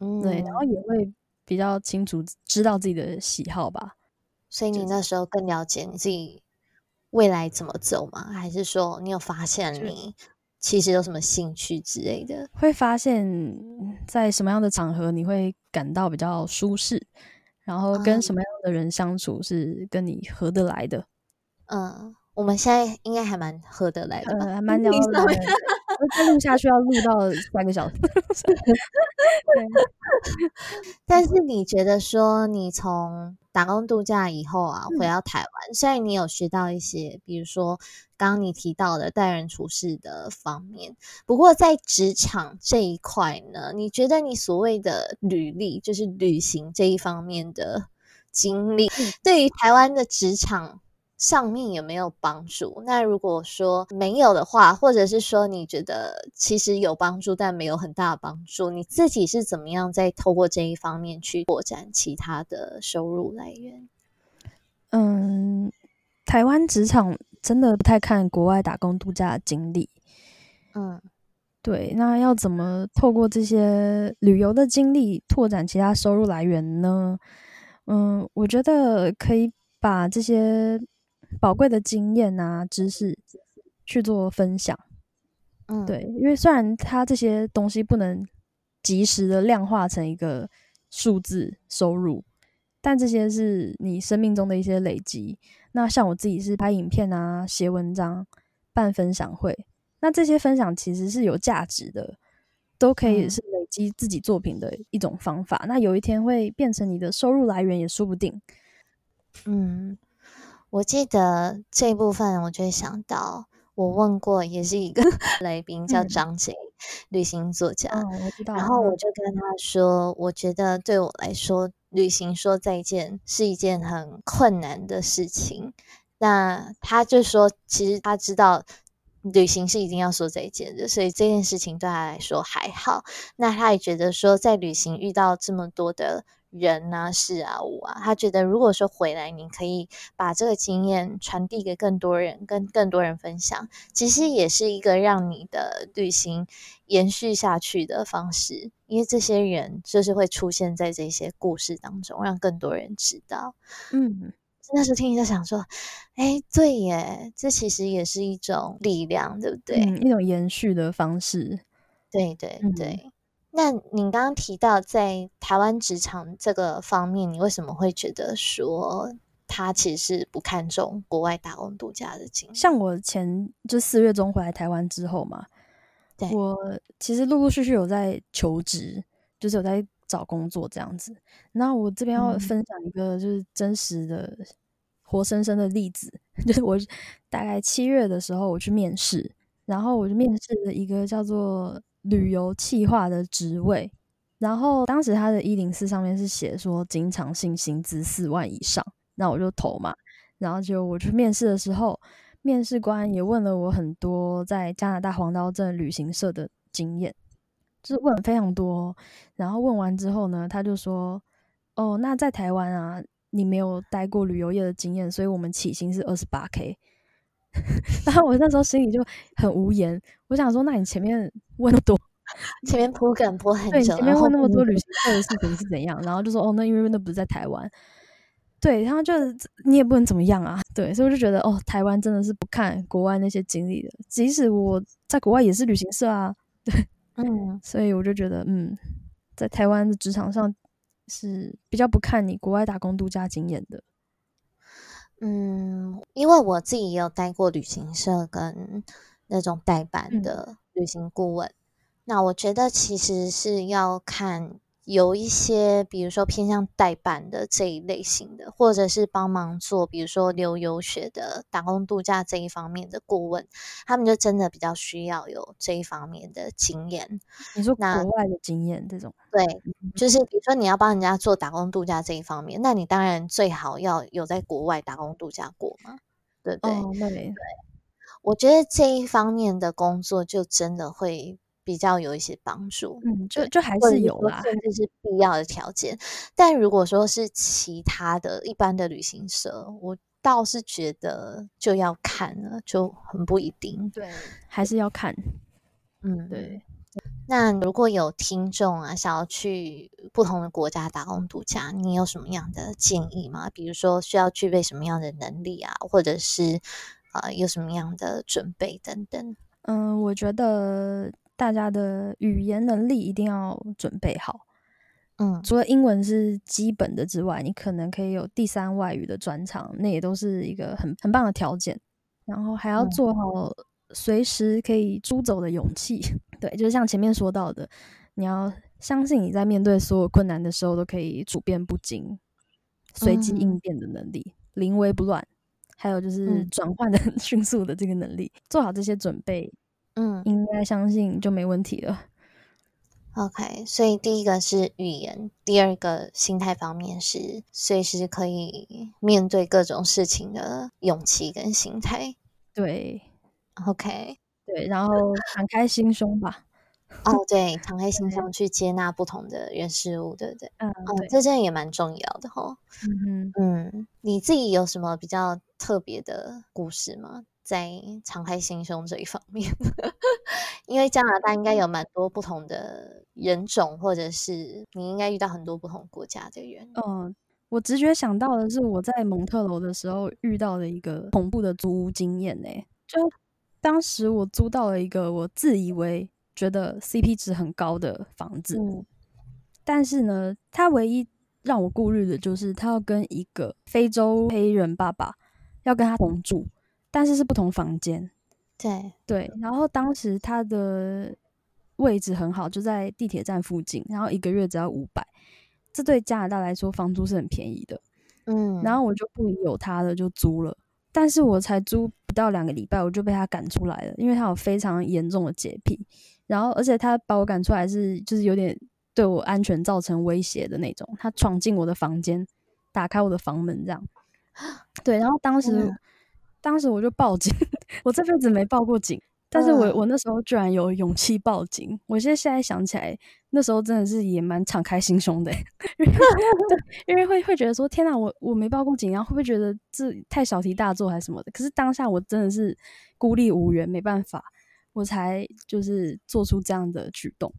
嗯，对，然后也会比较清楚知道自己的喜好吧。所以你那时候更了解你自己未来怎么走吗？还是说你有发现你其实有什么兴趣之类的？会发现在什么样的场合你会感到比较舒适，然后跟什么样的人相处是跟你合得来的。嗯。我们现在应该还蛮合得来的，呃，还蛮聊得来的。再录下去要录到三个小时。*laughs* *laughs* 但是你觉得说，你从打工度假以后啊，回到台湾，虽然你有学到一些，比如说刚刚你提到的待人处事的方面，不过在职场这一块呢，你觉得你所谓的履历，就是旅行这一方面的经历，对于台湾的职场？上面有没有帮助？那如果说没有的话，或者是说你觉得其实有帮助，但没有很大的帮助，你自己是怎么样在透过这一方面去拓展其他的收入来源？嗯，台湾职场真的不太看国外打工度假的经历。嗯，对。那要怎么透过这些旅游的经历拓展其他收入来源呢？嗯，我觉得可以把这些。宝贵的经验啊，知识去做分享，嗯，对，因为虽然它这些东西不能及时的量化成一个数字收入，但这些是你生命中的一些累积。那像我自己是拍影片啊、写文章、办分享会，那这些分享其实是有价值的，都可以是累积自己作品的一种方法。那有一天会变成你的收入来源也说不定，嗯。我记得这一部分，我就会想到我问过，也是一个 *laughs* 来宾叫张杰，旅行作家。我知道。然后我就跟他说，我觉得对我来说，旅行说再见是一件很困难的事情。那他就说，其实他知道旅行是一定要说再见的，所以这件事情对他来说还好。那他也觉得说，在旅行遇到这么多的。人啊，事啊，物啊，他觉得如果说回来，你可以把这个经验传递给更多人，跟更多人分享，其实也是一个让你的旅行延续下去的方式。因为这些人就是会出现在这些故事当中，让更多人知道。嗯，那时候听你在想说，哎，对耶，这其实也是一种力量，对不对？一种延续的方式。对对对。那你刚刚提到在台湾职场这个方面，你为什么会觉得说他其实是不看重国外打工度假的经历？像我前就四月中回来台湾之后嘛，我其实陆陆续续有在求职，就是有在找工作这样子。那我这边要分享一个就是真实的、活生生的例子，*laughs* 就是我大概七月的时候我去面试，然后我就面试了一个叫做。旅游企划的职位，然后当时他的一零四上面是写说经常性薪资四万以上，那我就投嘛。然后就我去面试的时候，面试官也问了我很多在加拿大黄刀镇旅行社的经验，就是问非常多。然后问完之后呢，他就说：“哦，那在台湾啊，你没有待过旅游业的经验，所以我们起薪是二十八 K。” *laughs* 然后我那时候心里就很无言，我想说，那你前面问多，*laughs* 前面铺梗铺很久，前面问那么多旅行社的事情是怎样，然后就说哦，那因为那不是在台湾，对，然后就是你也不能怎么样啊，对，所以我就觉得哦，台湾真的是不看国外那些经历的，即使我在国外也是旅行社啊，对，嗯，所以我就觉得，嗯，在台湾的职场上是比较不看你国外打工度假经验的。嗯，因为我自己也有待过旅行社跟那种代办的旅行顾问，那我觉得其实是要看。有一些，比如说偏向代办的这一类型的，或者是帮忙做，比如说留游学的打工度假这一方面的顾问，他们就真的比较需要有这一方面的经验。你说国外的经验这种？对，就是比如说你要帮人家做打工度假这一方面，那你当然最好要有在国外打工度假过嘛，对不对？对，我觉得这一方面的工作就真的会。比较有一些帮助，嗯，就就还是有啦，甚至是必要的条件。但如果说是其他的一般的旅行社，我倒是觉得就要看了，就很不一定。对，还是要看。嗯，对。那如果有听众啊，想要去不同的国家打工度假，你有什么样的建议吗？比如说需要具备什么样的能力啊，或者是啊有什么样的准备等等？嗯，我觉得。大家的语言能力一定要准备好，嗯，除了英文是基本的之外，你可能可以有第三外语的专长，那也都是一个很很棒的条件。然后还要做好随时可以出走的勇气，*laughs* 对，就是像前面说到的，你要相信你在面对所有困难的时候都可以处变不惊、随机应变的能力，临危不乱，还有就是转换的 *laughs* 迅速的这个能力，做好这些准备。嗯，应该相信就没问题了。OK，所以第一个是语言，第二个心态方面是随时可以面对各种事情的勇气跟心态。对，OK，对，然后敞开心胸吧。哦，对，敞开心胸去接纳不同的人事物，对不对？嗯，哦这真的也蛮重要的哈。嗯嗯，你自己有什么比较特别的故事吗？在敞开心胸这一方面，*laughs* 因为加拿大应该有蛮多不同的人种，或者是你应该遇到很多不同国家的人。嗯，我直觉想到的是我在蒙特楼的时候遇到的一个恐怖的租屋经验呢。就当时我租到了一个我自以为觉得 CP 值很高的房子，但是呢，他唯一让我顾虑的就是他要跟一个非洲黑人爸爸要跟他同住。但是是不同房间，对对。然后当时他的位置很好，就在地铁站附近，然后一个月只要五百，这对加拿大来说房租是很便宜的。嗯，然后我就不有他的，就租了。但是我才租不到两个礼拜，我就被他赶出来了，因为他有非常严重的洁癖。然后，而且他把我赶出来是就是有点对我安全造成威胁的那种。他闯进我的房间，打开我的房门，这样。对，然后当时。当时我就报警，*laughs* 我这辈子没报过警，但是我我那时候居然有勇气报警。我现在现在想起来，那时候真的是也蛮敞开心胸的，*laughs* *laughs* 对，因为会会觉得说，天哪，我我没报过警，然后会不会觉得这太小题大做还是什么的？可是当下我真的是孤立无援，没办法，我才就是做出这样的举动。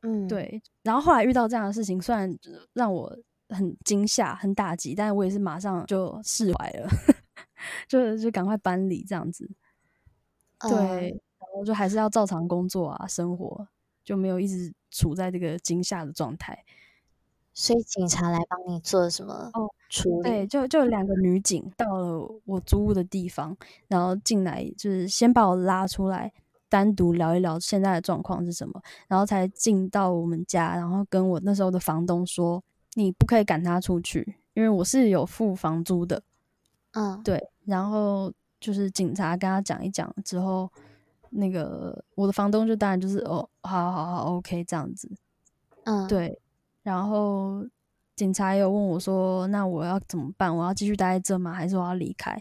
嗯，对。然后后来遇到这样的事情，虽然让我很惊吓、很打击，但是我也是马上就释怀了。就就赶快搬离这样子，对，然后就还是要照常工作啊，生活就没有一直处在这个惊吓的状态。所以警察来帮你做什么？哦，处理。对，就就两个女警到了我租屋的地方，然后进来就是先把我拉出来，单独聊一聊现在的状况是什么，然后才进到我们家，然后跟我那时候的房东说，你不可以赶他出去，因为我是有付房租的。嗯，对。然后就是警察跟他讲一讲之后，那个我的房东就当然就是哦，好好好，OK 这样子，嗯，对。然后警察也有问我说：“那我要怎么办？我要继续待在这吗？还是我要离开？”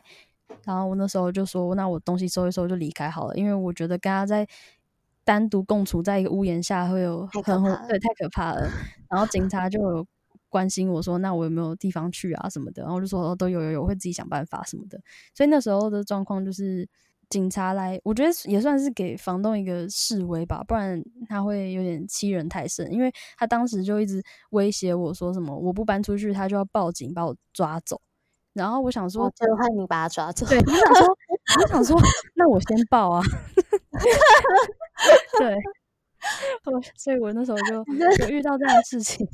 然后我那时候就说：“那我东西收一收就离开好了，因为我觉得跟他在单独共处在一个屋檐下会有很对太可怕了。*laughs* ”然后警察就有。关心我说：“那我有没有地方去啊？什么的？”然后我就说：“都有有有，会自己想办法什么的。”所以那时候的状况就是警察来，我觉得也算是给房东一个示威吧，不然他会有点欺人太甚。因为他当时就一直威胁我说什么：“我不搬出去，他就要报警把我抓走。”然后我想说：“就换你把他抓走。”对，我想说，我想说，那我先报啊。*laughs* 对，*laughs* 我所以，我那时候就 *laughs* 有遇到这样的事情。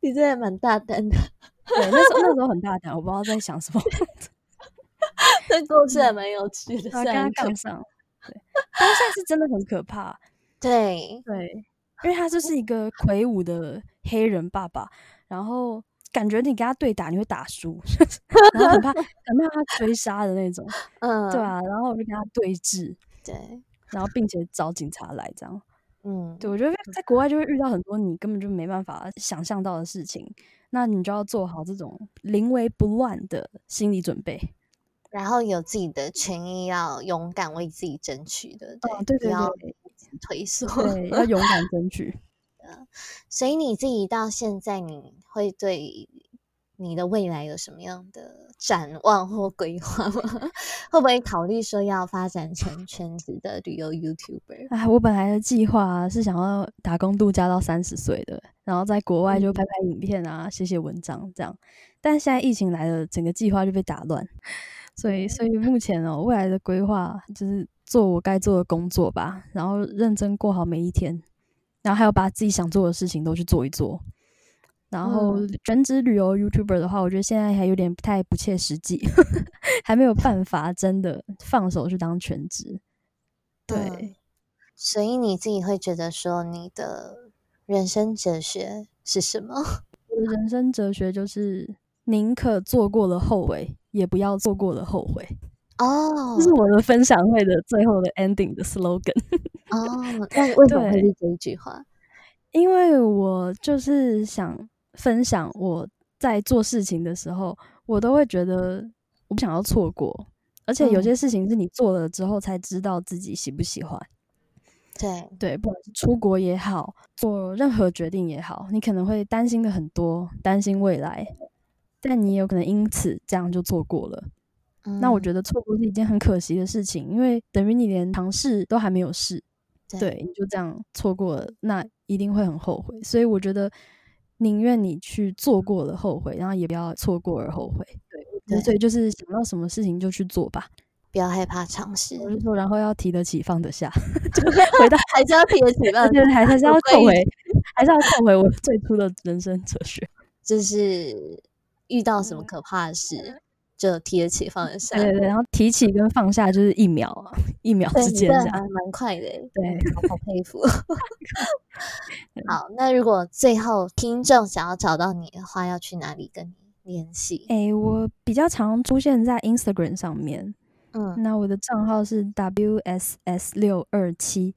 你真的蛮大胆的。对，那时候那时候很大胆，我不知道在想什么。*laughs* 这故事还蛮有趣的，跟他杠上。对，当下是真的很可怕。*laughs* 对对，因为他就是一个魁梧的黑人爸爸，然后感觉你跟他对打你会打输，然后很怕 *laughs* 很怕他追杀的那种。嗯，对啊，然后我就跟他对峙。对，然后并且找警察来这样。嗯，对，我觉得在国外就会遇到很多你根本就没办法想象到的事情，那你就要做好这种临危不乱的心理准备，然后有自己的权益要勇敢为自己争取的，对，不要退缩，对，要勇敢争取。*laughs* 所以你自己到现在，你会对你的未来有什么样的？展望或规划吗？*laughs* 会不会考虑说要发展成全职的旅游 YouTuber？哎，我本来的计划是想要打工度假到三十岁的，然后在国外就拍拍影片啊，写写文章这样。但现在疫情来了，整个计划就被打乱。所以，所以目前哦，未来的规划就是做我该做的工作吧，然后认真过好每一天，然后还有把自己想做的事情都去做一做。然后全职旅游 YouTuber 的话，我觉得现在还有点不太不切实际，*laughs* 还没有办法真的放手去当全职。对，所以你自己会觉得说，你的人生哲学是什么？*laughs* 我的人生哲学就是宁可做过了后悔，也不要做过了后悔。*laughs* 哦，这是我的分享会的最后的 ending 的 slogan。哦，那为什么会是这一句话？因为我就是想。分享我在做事情的时候，我都会觉得我不想要错过，而且有些事情是你做了之后才知道自己喜不喜欢。对对，不管是出国也好，做任何决定也好，你可能会担心的很多，担心未来，但你也有可能因此这样就错过了。那我觉得错过是一件很可惜的事情，因为等于你连尝试都还没有试，对，你就这样错过了，那一定会很后悔。所以我觉得。宁愿你去做过了后悔，然后也不要错过而后悔。对，所以就是想到什么事情就去做吧，不要害怕尝试。然后要提得起放得下，*laughs* 就回到 *laughs* 还是要提得起，*laughs* 对，还还是要后悔，还是要后悔我最初的人生哲学，就是遇到什么可怕的事。就提得起放得下，对对，然后提起跟放下就是一秒啊，一秒之间，还蛮快的，对，好佩服。*laughs* 好，那如果最后听众想要找到你的话，要去哪里跟你联系？哎，我比较常出现在 Instagram 上面，嗯，那我的账号是 WSS 六二七。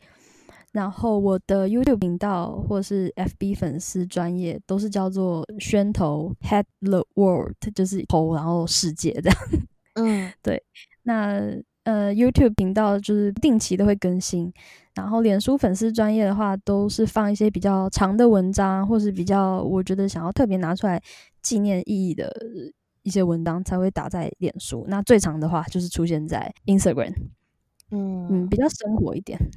然后我的 YouTube 频道或是 FB 粉丝专业都是叫做宣头 Head the World，就是头然后世界这样。*laughs* 嗯，对。那呃 YouTube 频道就是定期都会更新，然后脸书粉丝专业的话都是放一些比较长的文章，或是比较我觉得想要特别拿出来纪念意义的一些文章才会打在脸书。那最长的话就是出现在 Instagram。嗯嗯，比较生活一点。*laughs*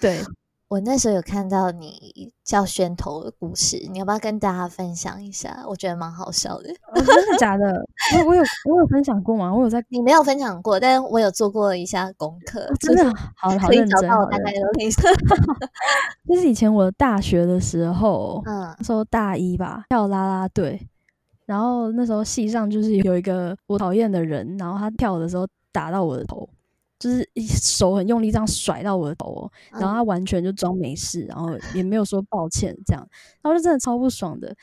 对，我那时候有看到你叫宣头的故事，你要不要跟大家分享一下？我觉得蛮好笑的。真的假的？我我有我有分享过吗？我有在 *laughs* 你没有分享过，但是我有做过一下功课。真的好 *laughs* 好认真，大概都可以。就是以前我大学的时候，嗯，那时候大一吧，跳啦啦队，然后那时候系上就是有一个我讨厌的人，然后他跳的时候打到我的头。就是 *laughs* 手很用力这样甩到我的头，然后他完全就装没事，然后也没有说抱歉这样，然后就真的超不爽的。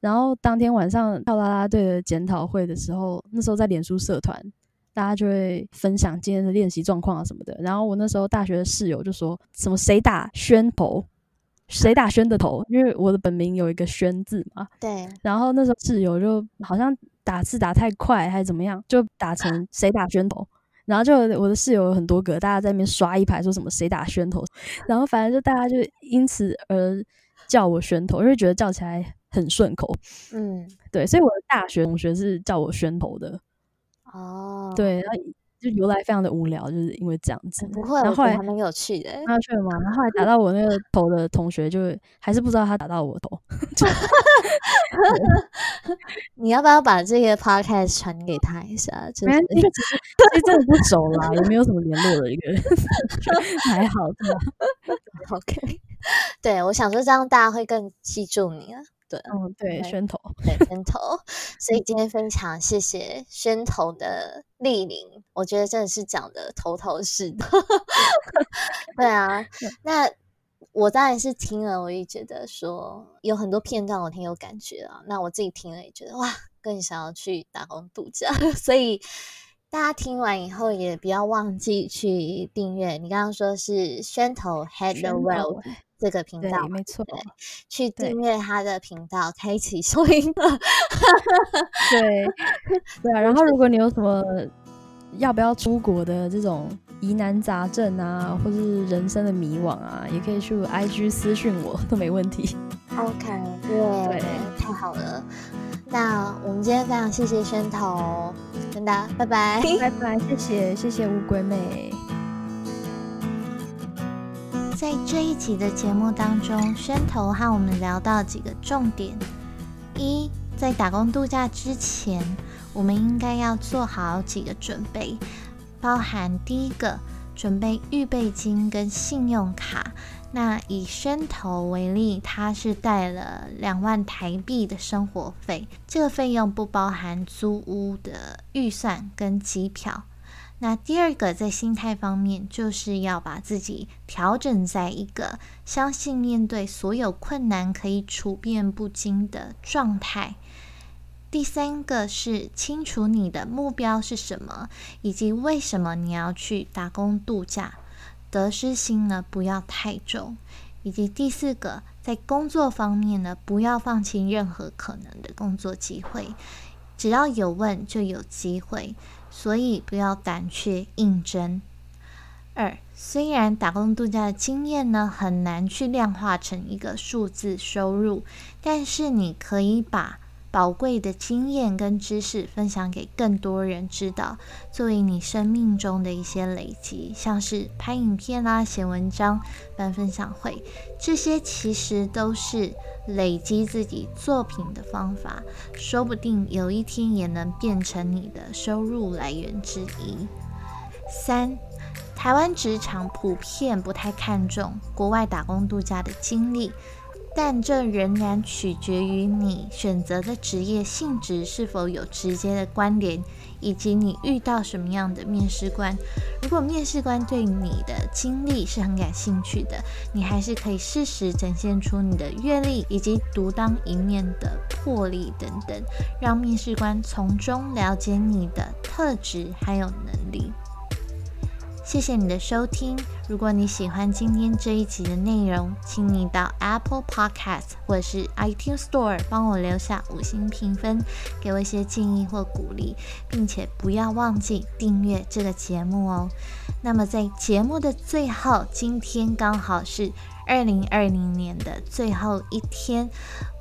然后当天晚上跳啦啦队的检讨会的时候，那时候在脸书社团，大家就会分享今天的练习状况啊什么的。然后我那时候大学的室友就说什么谁打宣头，谁打宣的头，因为我的本名有一个宣字嘛。对。然后那时候室友就好像打字打太快还是怎么样，就打成谁打宣头。然后就我的室友有很多个，大家在那边刷一排，说什么谁打宣头，然后反正就大家就因此而叫我宣头，因为觉得叫起来很顺口。嗯，对，所以我的大学同学是叫我宣头的。哦，对，然后就由来非常的无聊，就是因为这样子。不会，然后后来还蛮有趣的，蛮有趣的嘛。然后后来打到我那个头的同学，就还是不知道他打到我头。*laughs* *laughs* 你要不要把这个 podcast 传给他一下？没关系，其实其实真的不熟啦，也没有什么联络的一个人，*laughs* 还好的。OK，对我想说这样大家会更记住你啊。对，嗯，对，宣头，对，宣头。所以今天分享，谢谢宣头的莅临，我觉得真的是讲的头头是道。*laughs* 对啊，*laughs* 那我当然是听了，我也觉得说有很多片段我挺有感觉啊。那我自己听了也觉得哇，更想要去打工度假。*laughs* 所以大家听完以后也不要忘记去订阅。你刚刚说是宣头 Head the World。这个频道没错，去订阅他的频道，开启收音。对 *laughs* 对啊，然后如果你有什么要不要出国的这种疑难杂症啊，或是人生的迷惘啊，也可以去 IG 私讯我，都没问题。OK，对，太好了。那我们今天非常谢谢宣头，真的，拜拜，拜拜，谢谢谢谢乌龟妹。在这一集的节目当中，宣头和我们聊到几个重点：一，在打工度假之前，我们应该要做好几个准备，包含第一个，准备预备金跟信用卡。那以宣头为例，他是带了两万台币的生活费，这个费用不包含租屋的预算跟机票。那第二个在心态方面，就是要把自己调整在一个相信面对所有困难可以处变不惊的状态。第三个是清楚你的目标是什么，以及为什么你要去打工度假，得失心呢不要太重。以及第四个，在工作方面呢，不要放弃任何可能的工作机会，只要有问就有机会。所以不要胆怯应征。二，虽然打工度假的经验呢很难去量化成一个数字收入，但是你可以把宝贵的经验跟知识分享给更多人知道，作为你生命中的一些累积，像是拍影片啦、写文章、办分享会，这些其实都是。累积自己作品的方法，说不定有一天也能变成你的收入来源之一。三，台湾职场普遍不太看重国外打工度假的经历。但这仍然取决于你选择的职业性质是否有直接的关联，以及你遇到什么样的面试官。如果面试官对你的经历是很感兴趣的，你还是可以适时展现出你的阅历以及独当一面的魄力等等，让面试官从中了解你的特质还有能力。谢谢你的收听。如果你喜欢今天这一集的内容，请你到 Apple Podcast 或是 iTunes Store 帮我留下五星评分，给我一些建议或鼓励，并且不要忘记订阅这个节目哦。那么在节目的最后，今天刚好是二零二零年的最后一天，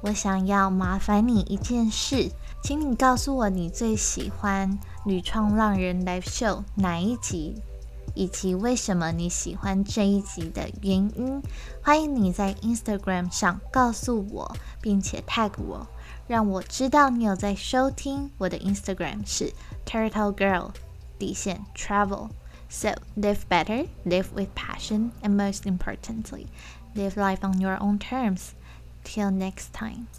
我想要麻烦你一件事，请你告诉我你最喜欢《女创浪人 Live Show》哪一集。以及为什么你喜欢这一集的原因，欢迎你在 Instagram 上告诉我，并且 tag 我，让我知道你有在收听。我的 Instagram 是 Turtle Girl 底线 Travel。So live better, live with passion, and most importantly, live life on your own terms. Till next time.